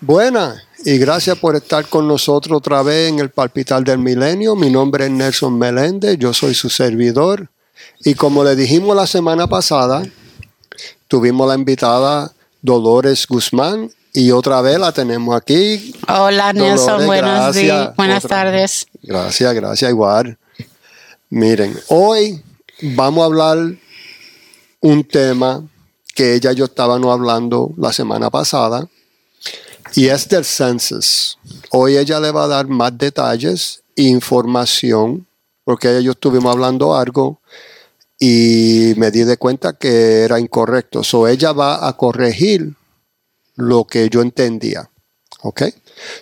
Buenas y gracias por estar con nosotros otra vez en el Palpital del Milenio. Mi nombre es Nelson Meléndez, yo soy su servidor. Y como le dijimos la semana pasada, tuvimos la invitada Dolores Guzmán y otra vez la tenemos aquí. Hola Nelson, buenos días, buenas tardes. Gracias, gracias igual. Miren, hoy vamos a hablar un tema que ella y yo estábamos hablando la semana pasada y es del census. Hoy ella le va a dar más detalles, información, porque yo estuvimos hablando algo y me di de cuenta que era incorrecto. So ella va a corregir lo que yo entendía. ¿Ok?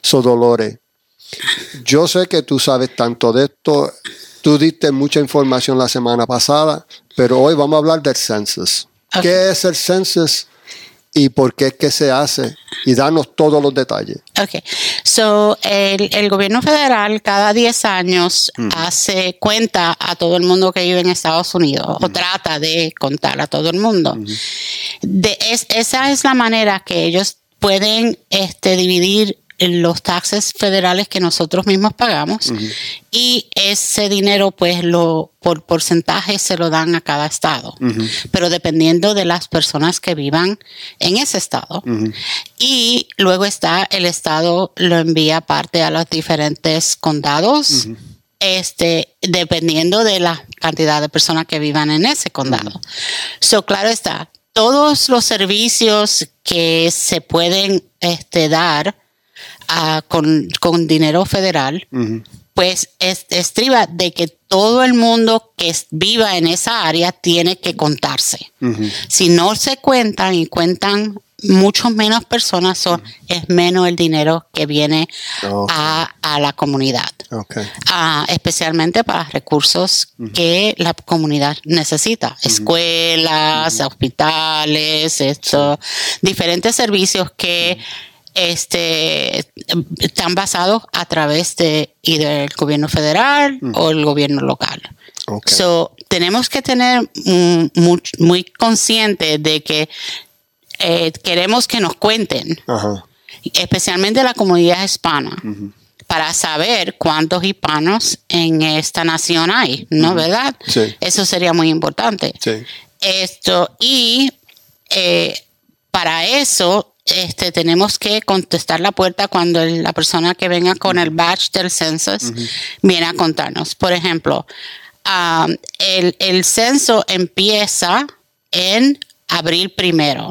So Dolores, yo sé que tú sabes tanto de esto. Tú diste mucha información la semana pasada, pero hoy vamos a hablar del census. ¿Qué es el census? Y por qué es que se hace y danos todos los detalles. Ok, so el, gobierno federal cada 10 años hace cuenta a todo el mundo que vive en Estados Unidos o trata de contar a todo el mundo. de, es, esa es la manera que ellos pueden este, dividir los taxes federales que nosotros mismos pagamos y ese dinero pues lo por porcentaje se lo dan a cada estado. Pero dependiendo de las personas que vivan en ese estado y luego está el estado lo envía parte a los diferentes condados este dependiendo de la cantidad de personas que vivan en ese condado. So claro está todos los servicios que se pueden este, dar con, dinero federal, pues es, estriba de que todo el mundo que viva en esa área tiene que contarse. Si no se cuentan y cuentan mucho menos personas, es menos el dinero que viene a, la comunidad. Ah, especialmente para recursos que la comunidad necesita. Escuelas, hospitales, esto, diferentes servicios que este, están basados a través de del gobierno federal o el gobierno local. So, tenemos que tener muy, consciente de que eh, queremos que nos cuenten, especialmente la comunidad hispana, para saber cuántos hispanos en esta nación hay, ¿no? ¿Verdad? Eso sería muy importante. Esto, y eh, para eso este, tenemos que contestar la puerta cuando la persona que venga con el badge del census viene a contarnos. Por ejemplo, el, censo empieza en abril primero.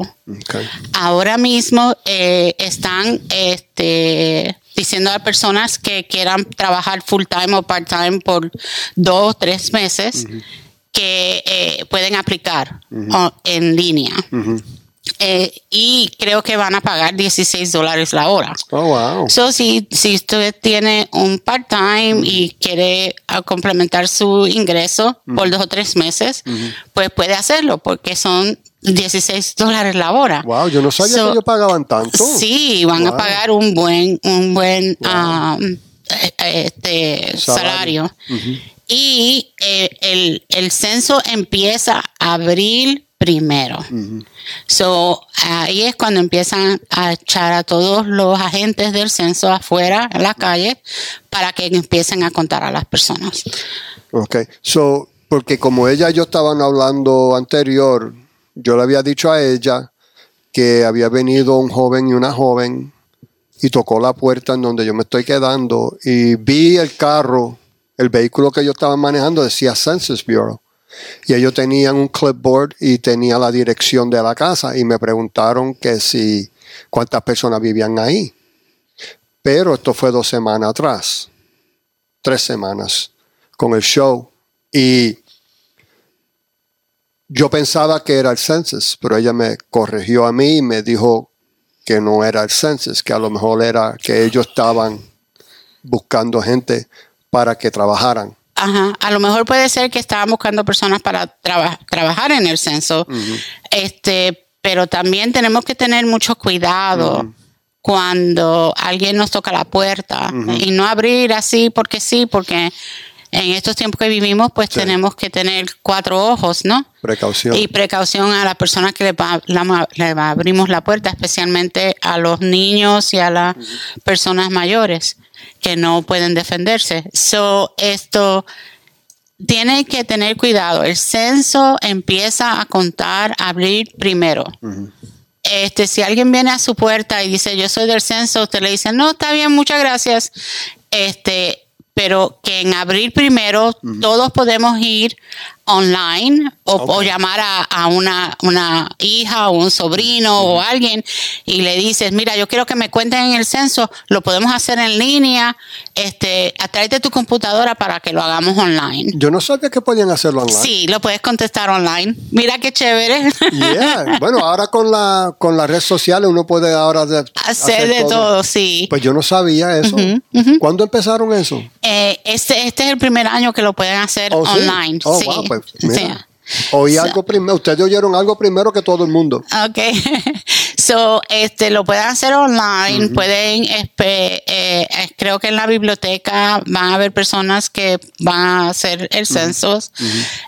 Ahora mismo eh, están este, diciendo a personas que quieran trabajar full time o part time por dos o tres meses que eh, pueden aplicar en línea. Eh, y creo que van a pagar 16 dólares la hora. Oh, wow. So, si, si usted tiene un part-time y quiere ah, complementar su ingreso por dos o tres meses, pues puede hacerlo porque son 16 dólares la hora. Wow, yo no sabía que ellos pagaban tanto. Sí, van a pagar un buen, un buen um, este, salario. Y eh, el, el censo empieza abril primero. So, ahí es cuando empiezan a echar a todos los agentes del censo afuera, en la calle, para que empiecen a contar a las personas. Ok, so, porque como ella y yo estaban hablando anterior, yo le había dicho a ella que había venido un joven y una joven y tocó la puerta en donde yo me estoy quedando y vi el carro, el vehículo que yo estaba manejando decía Census Bureau. Y ellos tenían un clipboard y tenía la dirección de la casa y me preguntaron que si cuántas personas vivían ahí. Pero esto fue dos semanas atrás, tres semanas con el show. Y yo pensaba que era el census, pero ella me corrigió a mí y me dijo que no era el census, que a lo mejor era que ellos estaban buscando gente para que trabajaran. Ajá. A lo mejor puede ser que estaban buscando personas para trabajar en el censo. Este, pero también tenemos que tener mucho cuidado cuando alguien nos toca la puerta y no abrir así porque sí, porque en estos tiempos que vivimos, pues Sí. tenemos que tener cuatro ojos, ¿no? Precaución. Y precaución a las personas que le, va- la- le abrimos la puerta, especialmente a los niños y a las personas mayores que no pueden defenderse. So, esto tiene que tener cuidado. El censo empieza a contar, a abrir primero. Este, si alguien viene a su puerta y dice yo soy del censo, usted le dice no, está bien, muchas gracias. Este, pero que en abril primero todos podemos ir online o, llamar a, a una, una hija o un sobrino o alguien y le dices, mira, yo quiero que me cuenten en el censo, lo podemos hacer en línea, este, tráete tu computadora para que lo hagamos online. Yo no sabía que podían hacerlo online. Sí, lo puedes contestar online. Mira qué chévere. Yeah. Bueno, ahora con la con las redes sociales uno puede ahora de- Hacer de todo, sí. Pues yo no sabía eso. ¿Cuándo empezaron eso? Eh, este, este es el primer año que lo pueden hacer Oh, sí. online. Oh, sí. wow, pues, Sí. mira. Oí So- algo primero. Ustedes oyeron algo primero que todo el mundo. Ok. So, este, lo pueden hacer online, pueden, eh, eh, creo que en la biblioteca van a haber personas que van a hacer el censo,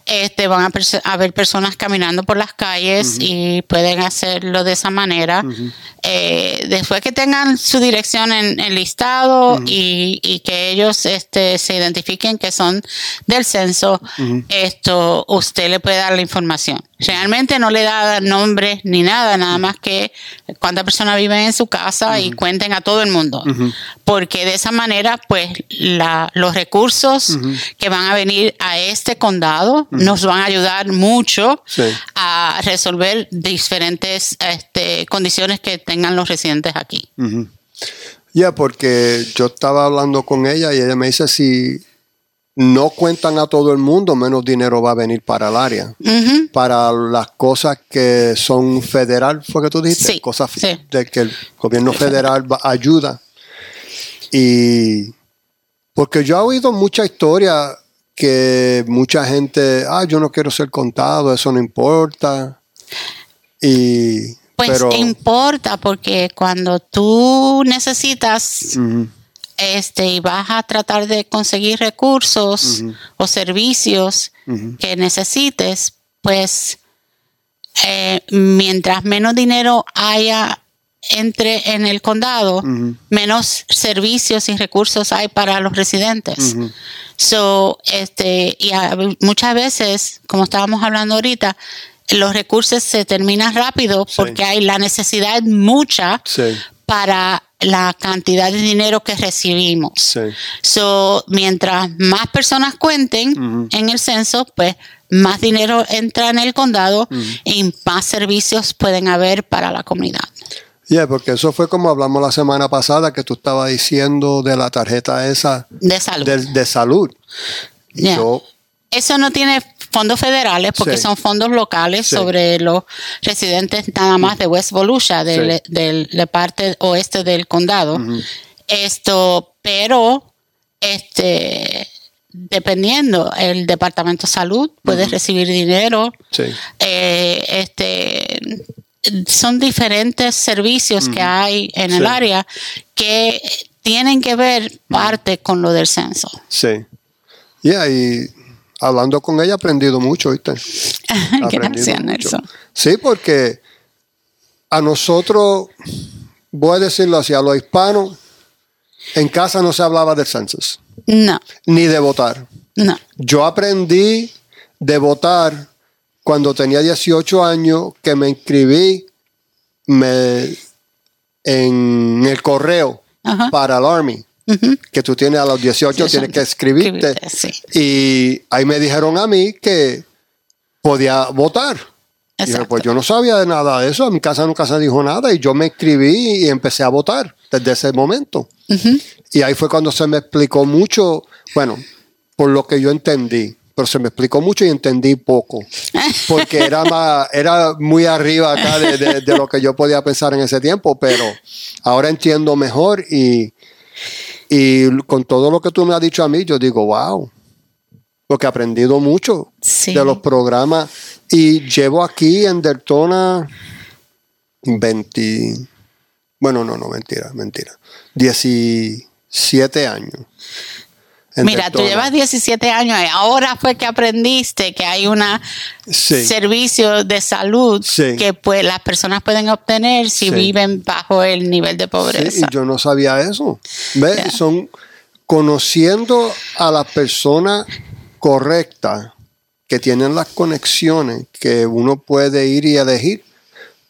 este, van a haber personas caminando por las calles y pueden hacerlo de esa manera. Eh, después que tengan su dirección en el listado y, y que ellos este, se identifiquen que son del censo, esto usted le puede dar la información. Realmente no le da nombre ni nada, nada más que cuántas personas viven en su casa y cuenten a todo el mundo. Porque de esa manera, pues, la, los recursos que van a venir a este condado nos van a ayudar mucho Sí. a resolver diferentes este, condiciones que tengan los residentes aquí. Ya, porque yo estaba hablando con ella y ella me dice si no cuentan a todo el mundo, menos dinero va a venir para el área. Para las cosas que son federal, fue que tú dijiste, Sí, cosas sí. de que el gobierno federal va- ayuda. Y porque yo he oído mucha historia que mucha gente, ah, yo no quiero ser contado, eso no importa. Y Pues pero importa porque cuando tú necesitas este y vas a tratar de conseguir recursos o servicios que necesites, pues eh, mientras menos dinero haya entre en el condado, menos servicios y recursos hay para los residentes. So, este, y a- muchas veces, como estábamos hablando ahorita, los recursos se terminan rápido porque hay la necesidad mucha Sí, para la cantidad de dinero que recibimos. sí. So, mientras más personas cuenten Ujú. en el censo, pues más dinero entra en el condado y más servicios pueden haber para la comunidad. Yeah, porque eso fue como hablamos la semana pasada que tú estabas diciendo de la tarjeta esa De salud. de, de salud. Yeah. Yo, Eso no tiene fondos federales porque Sí. son fondos locales Sí. sobre los residentes nada más de West Volusia, Sí. de parte oeste del condado. Esto, pero este dependiendo, el Departamento de Salud puede recibir dinero. sí, eh, este son diferentes servicios que hay en el área que tienen que ver parte con lo del censo. sí. Yeah, y hablando con ella he aprendido mucho, ¿viste? Mucho. Sí, porque a nosotros, voy a decirlo así, a los hispanos, en casa no se hablaba del census, No, ni de votar. no. Yo aprendí de votar cuando tenía 18 años, que me inscribí me, en el correo Ajá. para el Army, Que tú tienes a los 18, Sí, tienes que escribirte. sí. Y ahí me dijeron a mí que podía votar. Y pues yo no sabía de nada de eso, en mi casa nunca se dijo nada y yo me inscribí y empecé a votar desde ese momento. Ujú. Y ahí fue cuando se me explicó mucho, bueno, por lo que yo entendí, pero se me explicó mucho y entendí poco, porque era, más, era muy arriba acá de, de- de lo que yo podía pensar en ese tiempo, pero ahora entiendo mejor y, y con todo lo que tú me has dicho a mí, yo digo, wow, porque he aprendido mucho Sí. de los programas y llevo aquí en Deltona 20, bueno, no, no, mentira, mentira, 17 años. Mira, tú llevas 17 años y ahora fue que aprendiste que hay un Sí. servicio de salud Sí. que pues, las personas pueden obtener si Sí. viven bajo el nivel de pobreza. y yo no sabía eso. ¿Ves? Son conociendo a la persona correcta que tienen las conexiones que uno puede ir y elegir,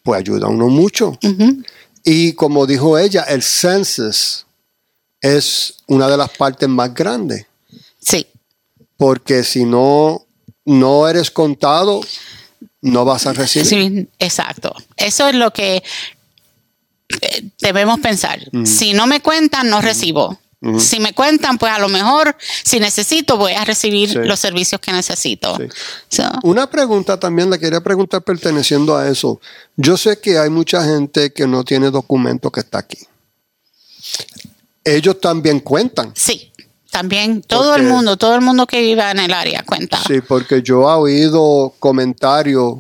pues ayuda a uno mucho. Y como dijo ella, el census es una de las partes más grandes, Sí, porque si no, no eres contado, no vas a recibir. sí, exacto. Eso es lo que eh, debemos pensar. Si no me cuentan, no recibo. Si me cuentan, pues a lo mejor, si necesito, voy a recibir Sí. los servicios que necesito. Sí. So, Una pregunta también le quería preguntar perteneciendo a eso. Yo sé que hay mucha gente que no tiene documento que está aquí. Ellos también cuentan. sí, también todo Porque- el mundo, todo el mundo que viva en el área cuenta. Sí, porque yo he oído comentarios,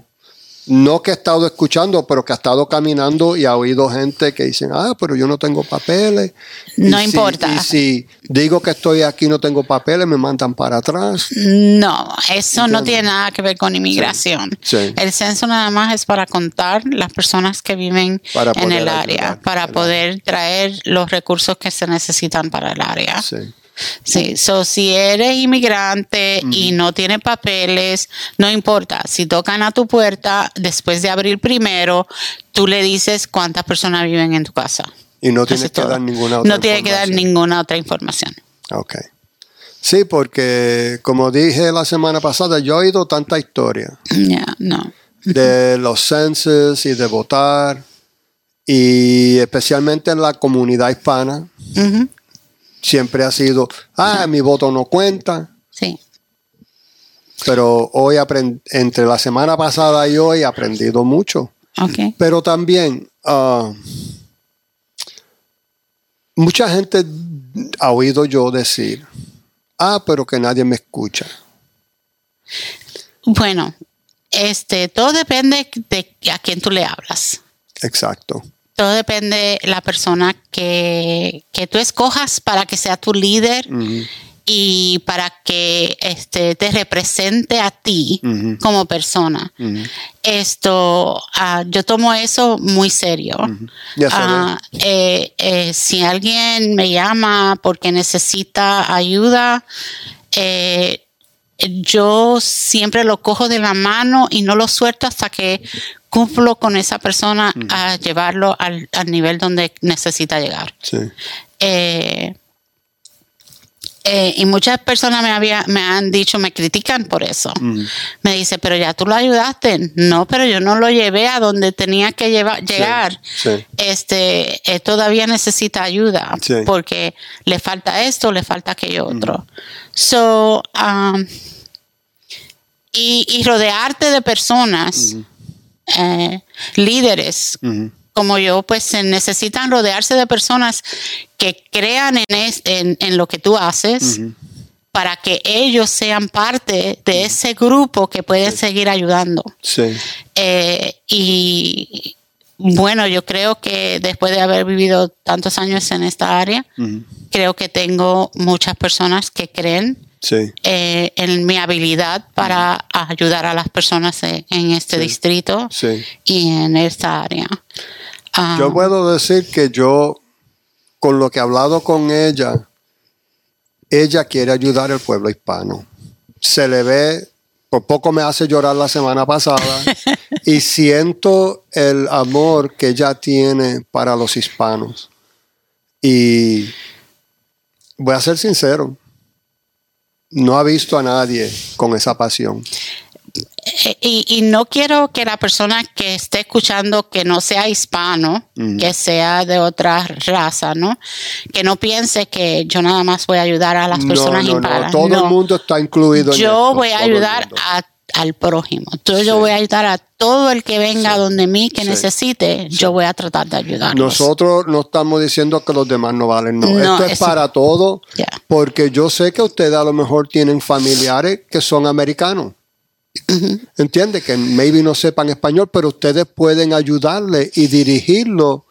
no que he estado escuchando, pero que ha estado caminando y ha oído gente que dicen, ah, pero yo no tengo papeles. No Y si- importa. y si digo que estoy aquí y no tengo papeles, me mandan para atrás. No, eso no tiene nada que ver con inmigración. Sí. El censo nada más es para contar las personas que viven Para en el área, ayudar, para poder traer los recursos que se necesitan para el área. Sí. Sí, so si eres inmigrante y no tienes papeles, no importa. Si tocan a tu puerta después de abrir primero, tú le dices cuántas personas viven en tu casa. Y no tienes es que todo. dar ninguna otra No tiene que dar información. ninguna otra información. Ok. Sí, porque como dije la semana pasada, yo he oído tanta historia Ya, no. de los censos y de votar, y especialmente en la comunidad hispana, Ujú, siempre ha sido, ah, mi voto no cuenta, Sí. pero hoy entre la semana pasada y hoy he aprendido mucho. Ok. Pero también, ah, mucha gente ha oído yo decir, ah, pero que nadie me escucha. Bueno, este, todo depende de a quién tú le hablas. Exacto. Todo depende de la persona que, que tú escojas para que sea tu líder y para que este, te represente a ti como persona. Esto, ah, yo tomo eso muy serio. Ah, eh, eh, si alguien me llama porque necesita ayuda, eh, yo siempre lo cojo de la mano y no lo suelto hasta que cumplo con esa persona a llevarlo al, al nivel donde necesita llegar. Sí. Eh, eh, y muchas personas me, había, me han dicho, me critican por eso. Me dice, pero ya tú lo ayudaste. No, pero yo no lo llevé a donde tenía que llevar, llegar. sí. Este, eh, todavía necesita ayuda Sí. porque le falta esto, le falta aquello otro. So, um, y, y rodearte de personas, eh, líderes Ujú. Como yo, pues se necesitan rodearse de personas que crean en, es- en, en lo que tú haces para que ellos sean parte de ese grupo que pueden seguir ayudando. Sí. Eh, y bueno, yo creo que después de haber vivido tantos años en esta área, creo que tengo muchas personas que creen Sí. eh, en mi habilidad para ayudar a las personas en, en este distrito Sí. y en esta área. Ah, Yo puedo decir que yo, con lo que he hablado con ella, ella quiere ayudar al pueblo hispano. Se le ve, por poco me hace llorar la semana pasada, y siento el amor que ella tiene para los hispanos. Y voy a ser sincero, no ha visto a nadie con esa pasión. Y, y no quiero que la persona que esté escuchando que no sea hispano, que sea de otra raza, ¿no? Que no piense que yo nada más voy a ayudar a las No, personas no, no, todo el mundo está incluido en Yo esto, voy a ayudar a- al prójimo. Entonces Sí. yo voy a ayudar a todo el que venga donde mí que Sí. necesite. Yo voy a tratar de ayudarlos. Nosotros no estamos diciendo que los demás no valen, no. No, Esto es para todo, porque yo sé que ustedes a lo mejor tienen familiares que son americanos. Entiende que maybe no sepan español, pero ustedes pueden ayudarle y dirigirlo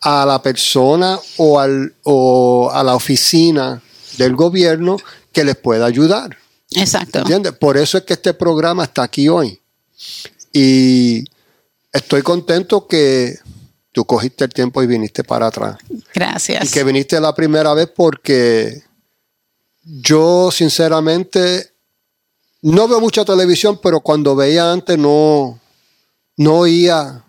a la persona o, al, o a la oficina del gobierno que les pueda ayudar. Exacto. ¿Entiendes? Por eso es que este programa está aquí hoy. Y estoy contento que tú cogiste el tiempo y viniste para atrás. Gracias. Y que viniste la primera vez porque yo sinceramente no veo mucha televisión, pero cuando veía antes no, no oía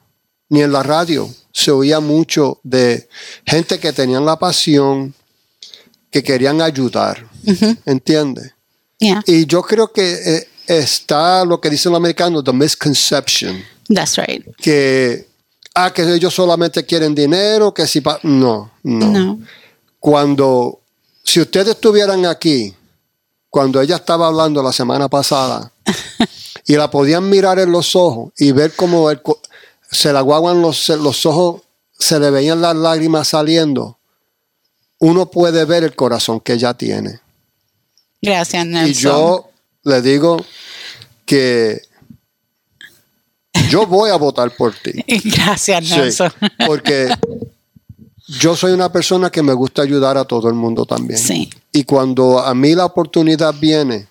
ni en la radio. Se oía mucho de gente que tenían la pasión, que querían ayudar. ¿Entiendes? Yeah, Y yo creo que eh, está lo que dicen los americanos, the misconception, that's right. que, ah, que ellos solamente quieren dinero, que si... pa- no, no, No. Cuando, si ustedes estuvieran aquí, cuando ella estaba hablando la semana pasada, y la podían mirar en los ojos y ver cómo el se la aguaban los, los ojos, se le veían las lágrimas saliendo, uno puede ver el corazón que ella tiene. Gracias, Nelson. Y yo le digo que yo voy a votar por ti. Gracias, Sí, Nelson. porque yo soy una persona que me gusta ayudar a todo el mundo también. Sí. Y cuando a mí la oportunidad viene,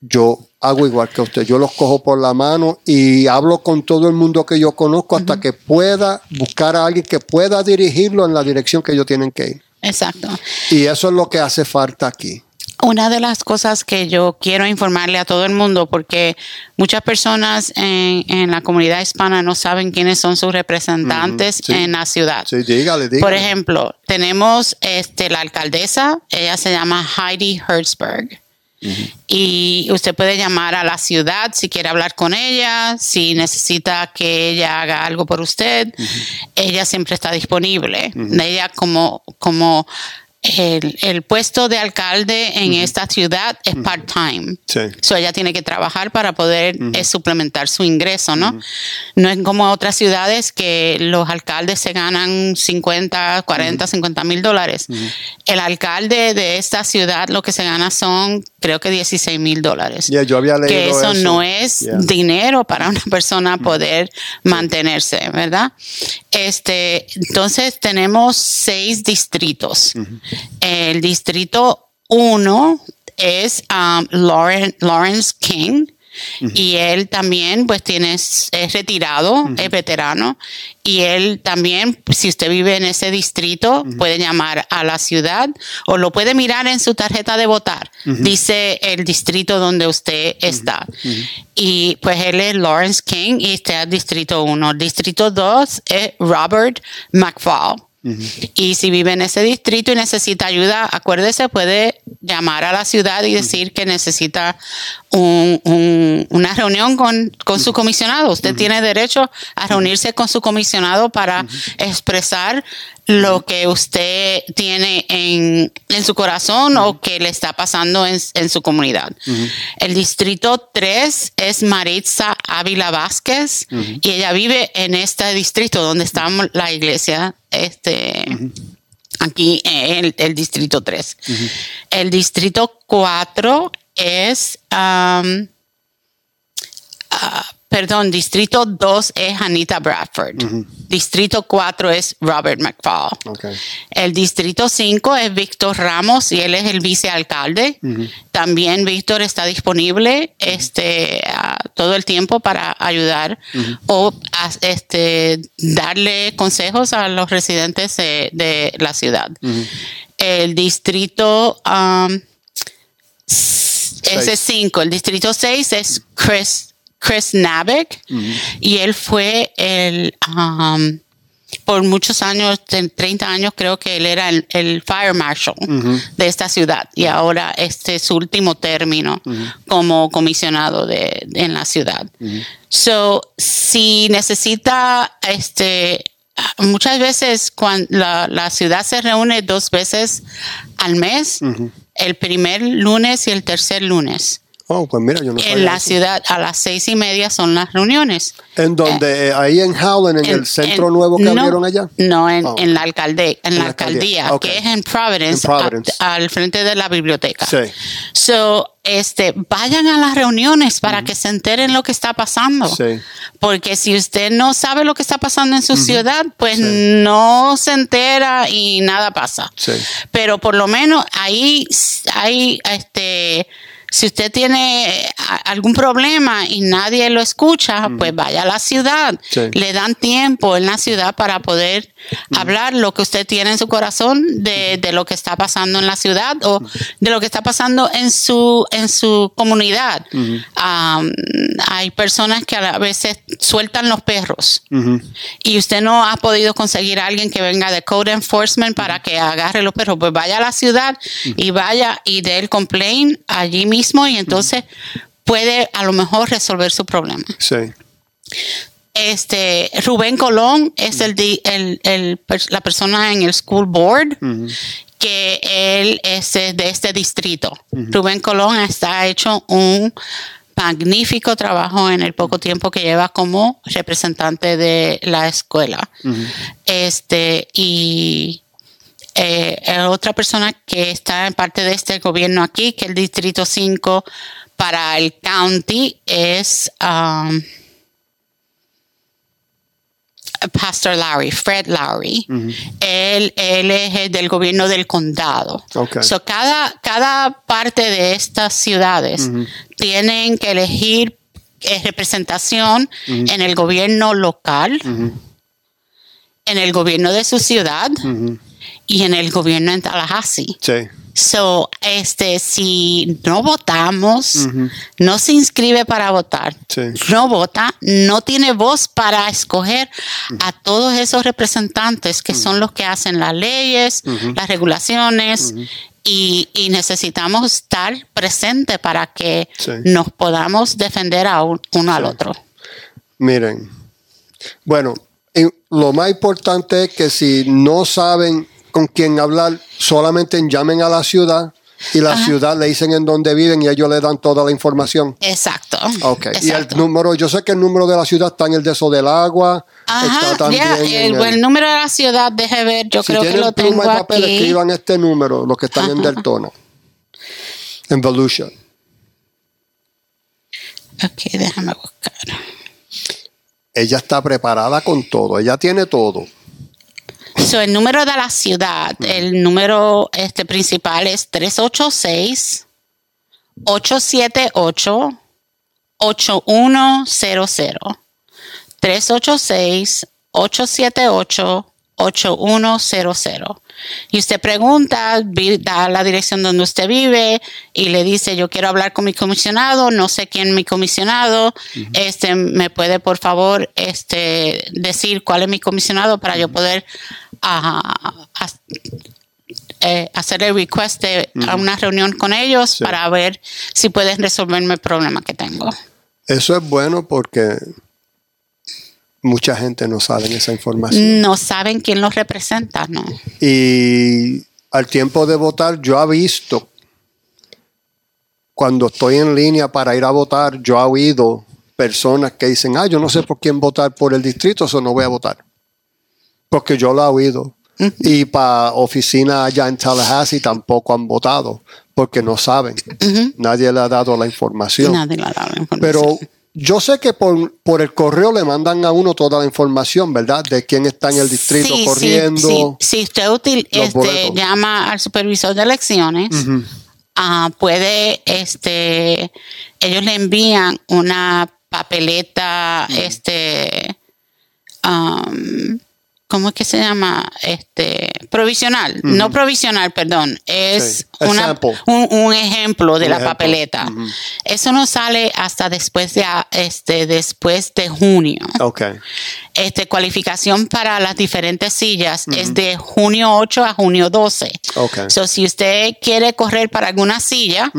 yo hago igual que usted. Yo los cojo por la mano y hablo con todo el mundo que yo conozco hasta que pueda buscar a alguien que pueda dirigirlo en la dirección que ellos tienen que ir. Exacto. Y eso es lo que hace falta aquí. Una de las cosas que yo quiero informarle a todo el mundo, porque muchas personas en, en la comunidad hispana no saben quiénes son sus representantes sí. en la ciudad. Sí, dígale, dígale. Por ejemplo, tenemos este, la alcaldesa, ella se llama Heidi Hertzberg. Y usted puede llamar a la ciudad si quiere hablar con ella, si necesita que ella haga algo por usted. Ella siempre está disponible. Ella como, como el, el puesto de alcalde en esta ciudad es part-time. Sí. So ella tiene que trabajar para poder eh, suplementar su ingreso, ¿no? No es como otras ciudades que los alcaldes se ganan 50, 40, 50 mil dólares. El alcalde de esta ciudad lo que se gana son, creo que 16 mil dólares. Yeah, yo había leído que eso, eso. no es Yeah. dinero para una persona poder mantenerse, ¿verdad? Este, entonces tenemos seis distritos. El distrito uno es um, Lauren- Lawrence King. Y él también, pues, tiene, es retirado, es veterano. Y él también, si usted vive en ese distrito, puede llamar a la ciudad o lo puede mirar en su tarjeta de votar. Dice el distrito donde usted está. Y pues él es Lawrence King y está en distrito 1. Distrito 2 es Robert McFall. Y si vive en ese distrito y necesita ayuda, acuérdese, puede llamar a la ciudad y decir que necesita un- un- una reunión con, con su comisionado. Usted tiene derecho a reunirse con su comisionado para expresar lo que usted tiene en, en su corazón o que le está pasando en, en su comunidad. El distrito 3 es Maritza Ávila Vázquez y ella vive en este distrito donde está la iglesia este, aquí en el, el distrito 3. El distrito 4 es, um, ah, perdón, distrito 2 es Anita Bradford. Distrito 4 es Robert McFall. El distrito 5 es Víctor Ramos y él es el vicealcalde. También Víctor está disponible este, todo el tiempo para ayudar o a- este, darle consejos a los residentes de, de la ciudad. El distrito um, ese es 5. El distrito 6 es Chris, Chris Nabek y él fue el... um, por muchos años, de 30 años, creo que él era el, el fire marshal de esta ciudad y ahora este es su último término como comisionado de, en la ciudad. So, si necesita, este, muchas veces cuando la, la ciudad se reúne dos veces al mes, el primer lunes y el tercer lunes. Oh, pues mira, yo no En la eso. ciudad, a las seis y media son las reuniones. En donde, eh, ahí en Howland, en, el centro en- nuevo que no, abrieron allá. No, en, Oh. en la alcaldía, en, la la alcaldía, que es en Providence, En Providence. a- al frente de la biblioteca. Sí. So, este, vayan a las reuniones para que se enteren lo que está pasando. Sí. Porque si usted no sabe lo que está pasando en su ciudad, pues no se entera y nada pasa. Sí. Pero por lo menos ahí hay este si usted tiene a- algún problema y nadie lo escucha, pues vaya a la ciudad. Sí. Le dan tiempo en la ciudad para poder hablar lo que usted tiene en su corazón de, de lo que está pasando en la ciudad o de lo que está pasando en su, en su comunidad. Hay personas que a veces sueltan los perros y usted no ha podido conseguir a alguien que venga de Code Enforcement para que agarre los perros, pues vaya a la ciudad y vaya y dé el complaint allí mismo y entonces puede a lo mejor resolver su problema. Sí. Este Rubén Colón es el, la persona en el school board que él es de este distrito. Rubén Colón está hecho un magnífico trabajo en el poco tiempo que lleva como representante de la escuela. Este y eh, otra persona que está en parte de este gobierno aquí, que el distrito 5 para el county es um, Pastor Lowry, Fred Lowry. él, él es el del gobierno del condado. Ok. So, cada, cada parte de estas ciudades tienen que elegir eh, representación en el gobierno local, en el gobierno de su ciudad y en el gobierno en Tallahassee. Sí. So, este, si no votamos, no se inscribe para votar, Sí. no vota, no tiene voz para escoger a todos esos representantes que son los que hacen las leyes, las regulaciones. Y, y necesitamos estar presentes para que Sí. nos podamos defender a un- uno al otro. Miren, bueno, lo más importante es que si no saben con quién hablar, solamente llamen a la ciudad y la ciudad le dicen en dónde viven y ellos le dan toda la información. Exacto. Ok, y el exacto. número, yo sé que el número de la ciudad está en el de eso del agua, Ajá, está también en el, el- número de la ciudad, deje ver, yo si creo que lo pluma tengo y papel, aquí. escriban este número, los que están en Deltona, en Volusia. Ok, déjame buscar. Ella está preparada con todo, ella tiene todo. So, el número de la ciudad, el número este principal es 386 878 8100. 386 878 8100. Y usted pregunta, da la dirección donde usted vive y le dice, yo quiero hablar con mi comisionado, no sé quién es mi comisionado, este, me puede por favor este, decir cuál es mi comisionado para yo poder as- eh, hacer el request de a una reunión con ellos Sí. para ver si pueden resolverme el problema que tengo. Eso es bueno porque mucha gente no sabe esa información. No saben quién los representa, ¿no? Y al tiempo de votar, yo he visto, cuando estoy en línea para ir a votar, yo he oído personas que dicen, ah, yo no sé por quién votar por el distrito, eso no voy a votar. Porque yo lo he oído. Y para oficina allá en Tallahassee tampoco han votado, porque no saben. Nadie le ha dado la información. Nadie le ha dado la información. Pero yo sé que por, por el correo le mandan a uno toda la información, ¿verdad? De quién está en el distrito Sí, corriendo. sí. Si usted los este, llama al supervisor de elecciones, ah, puede, este, ellos le envían una papeleta, este, um, ¿cómo es que se llama? Este, provisional, no provisional, perdón, es Sí, una- un, un ejemplo de Un la ejemplo. papeleta. Eso no sale hasta después de, este, después de junio. Ok. Este, cualificación para las diferentes sillas es de junio 8 a junio 12. Ok. So, si usted quiere correr para alguna silla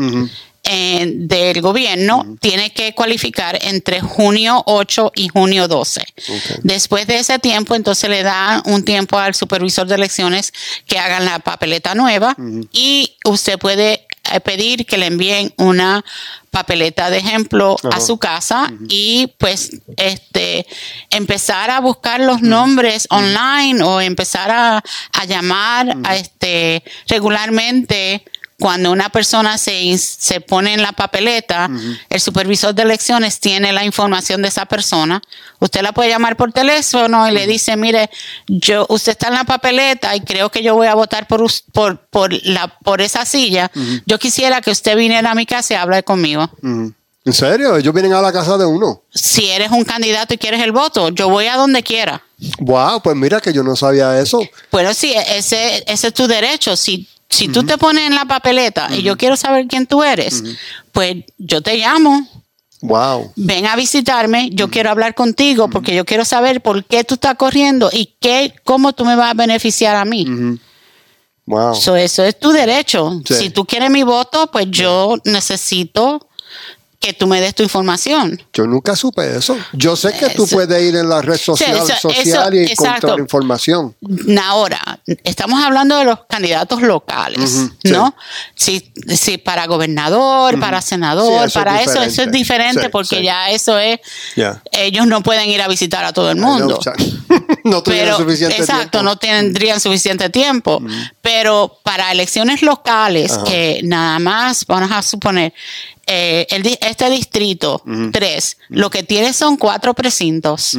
eh, del gobierno, tiene que cualificar entre junio 8 y junio 12. Ok. Después de ese tiempo, entonces le da un tiempo al supervisor de elecciones que hagan la papeleta nueva y usted puede eh, pedir que le envíen una papeleta de ejemplo a su casa y pues este empezar a buscar los nombres online o empezar a, a llamar a este regularmente cuando una persona se, se pone en la papeleta, el supervisor de elecciones tiene la información de esa persona. Usted la puede llamar por teléfono y le dice, mire, yo, usted está en la papeleta y creo que yo voy a votar por, por, por, la, por esa silla. Yo quisiera que usted viniera a mi casa y hable conmigo. ¿En serio? Ellos vienen a la casa de uno. Si eres un candidato y quieres el voto, yo voy a donde quiera. Wow, pues mira que yo no sabía eso. Bueno, sí, ese, ese es tu derecho. Si, si tú te pones en la papeleta y yo quiero saber quién tú eres, pues yo te llamo, Wow. ven a visitarme, yo quiero hablar contigo porque yo quiero saber por qué tú estás corriendo y qué, cómo tú me vas a beneficiar a mí. Wow. So, eso es tu derecho. Sí. Si tú quieres mi voto, pues yo necesito que tú me des tu información. Yo nunca supe eso. Yo sé que tú Eso- puedes ir en la red social, eso- social eso- y encontrar exacto. información. Ahora, estamos hablando de los candidatos locales, Ujú, sí. ¿no? Si, si para gobernador, para Sí, senador, es para eso, eso es diferente. porque ya eso es, ellos no pueden ir a visitar a todo el mundo. No, no tuvieron Pero, suficiente exacto, tiempo. no tendrían suficiente tiempo. Pero para elecciones locales, Ajá. que nada más, vamos a suponer, eh, el este distrito 3, lo que tiene son cuatro precintos.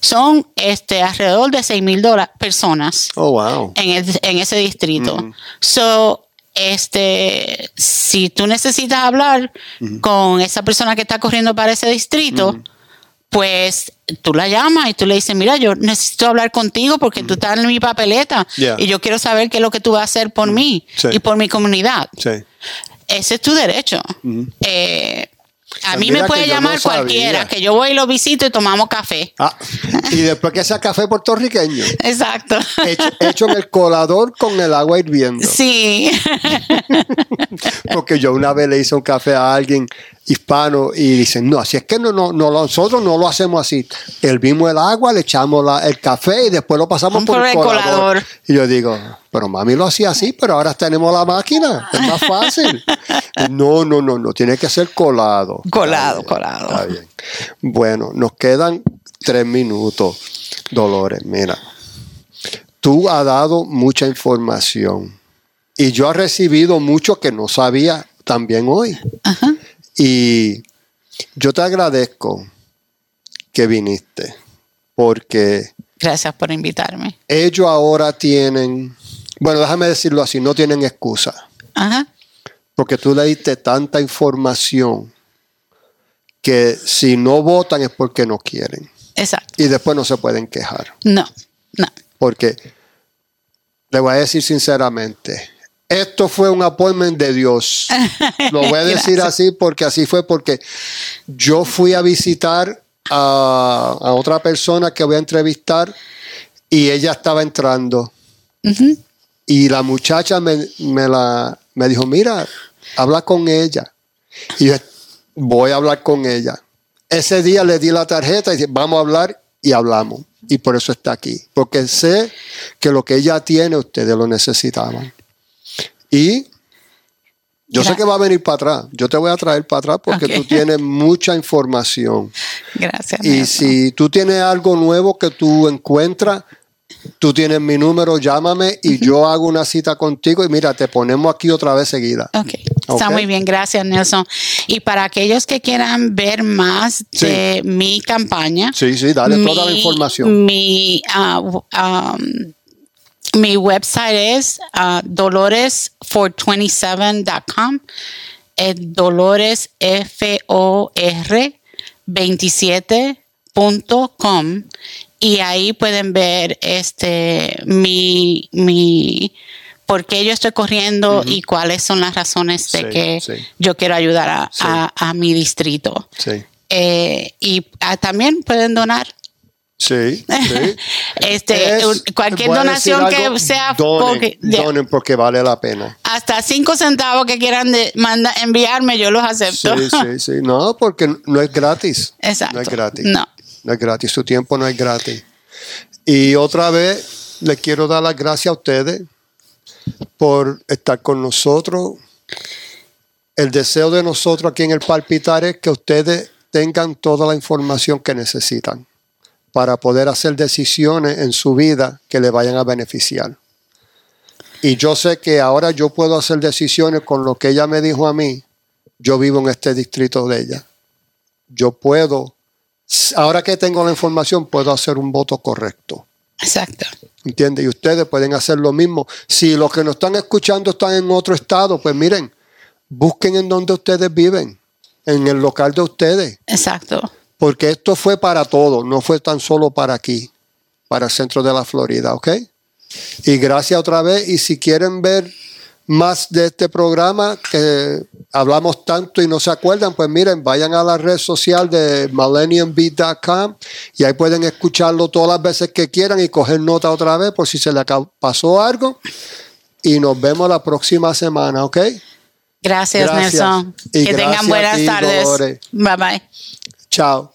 Son este, alrededor de 6 mil personas Oh, wow. en, el- en ese distrito. So, este, si tú necesitas hablar con esa persona que está corriendo para ese distrito, pues tú la llamas y tú le dices, mira, yo necesito hablar contigo porque tú estás en mi papeleta Yeah. y yo quiero saber qué es lo que tú vas a hacer por mí Sí. y por mi comunidad. Sí. Ese es tu derecho. Eh, a mí mira me puede llamar no cualquiera, que yo voy y lo visito y tomamos café. Ah, y después que sea café puertorriqueño, Exacto. hecho, hecho en el colador con el agua hirviendo. Sí. Porque yo una vez le hice un café a alguien hispano y dicen, no, así es que no, no, no, nosotros no lo hacemos así. Hervimos el agua, le echamos la- el café y después lo pasamos por, el colador. Y yo digo, pero mami lo hacía así, pero ahora tenemos la máquina, es más fácil. No, no, no, no, tiene que ser colado. Colado, Está bien, colado. Está bien. Bueno, nos quedan tres minutos, Dolores. Mira, tú has dado mucha información y yo he recibido mucho que no sabía también hoy. Ajá. Y yo te agradezco que viniste, porque Gracias por invitarme. ellos ahora tienen, bueno, déjame decirlo así, no tienen excusa, Ajá. Porque tú le diste tanta información que si no votan es porque no quieren Exacto. y después no se pueden quejar, No, no. porque le voy a decir sinceramente, esto fue un appointment de Dios. Lo voy a decir así porque así fue porque yo fui a visitar a, a otra persona que voy a entrevistar y ella estaba entrando y la muchacha me, me la, me dijo, mira, habla con ella. Y yo voy a hablar con ella. Ese día le di la tarjeta y dije, vamos a hablar y hablamos. Y por eso está aquí. Porque sé que lo que ella tiene, ustedes lo necesitaban. Y yo sé que va a venir para atrás. Yo te voy a traer para atrás porque tú tienes mucha información. Gracias. Y si tú tienes algo nuevo que tú encuentras, tú tienes mi número, llámame y yo hago una cita contigo y mira, te ponemos aquí otra vez seguida. Ok, está Ok. muy bien, gracias Nelson. Y para aquellos que quieran ver más de mi campaña, Sí, sí, dale toda la mi- información. Mi, ah, um, mi website es ah, dolores427.com. Es Dolores F O R 27.com y ahí pueden ver este mi mi por qué yo estoy corriendo y cuáles son las razones de Sí, que sí. yo quiero ayudar a, Sí. a- a mi distrito. Sí, Eh, y ah, también pueden donar. sí, sí. Este, Es- cualquier donación que sea donen, porque- donen porque vale la pena. hasta cinco centavos que quieran de, manda, enviarme, yo los acepto. Sí, sí, sí. No, porque no es gratis. Exacto. No es gratis. No. No es gratis. Su tiempo no es gratis. Y otra vez les quiero dar las gracias a ustedes por estar con nosotros el deseo de nosotros aquí en el palpitar es que ustedes tengan toda la información que necesitan para poder hacer decisiones en su vida que le vayan a beneficiar. Y yo sé que ahora yo puedo hacer decisiones con lo que ella me dijo a mí. Yo vivo en este distrito de ella. Yo puedo, ahora que tengo la información, puedo hacer un voto correcto. Exacto. ¿Entiende? Y ustedes pueden hacer lo mismo. Si los que nos están escuchando están en otro estado, pues miren, busquen en donde ustedes viven, en el local de ustedes. Exacto. Porque esto fue para todos, no fue tan solo para aquí, para el centro de la Florida, ¿ok? Y gracias otra vez. Y si quieren ver más de este programa que hablamos tanto y no se acuerdan, pues miren, vayan a la red social de millenniumbeat.com y ahí pueden escucharlo todas las veces que quieran y coger nota otra vez por si se les pasó algo. Y nos vemos la próxima semana, ¿ok? Gracias, Gracias. Nelson. Y que tengan buenas ti, tardes. Dolores. Bye bye. Chao.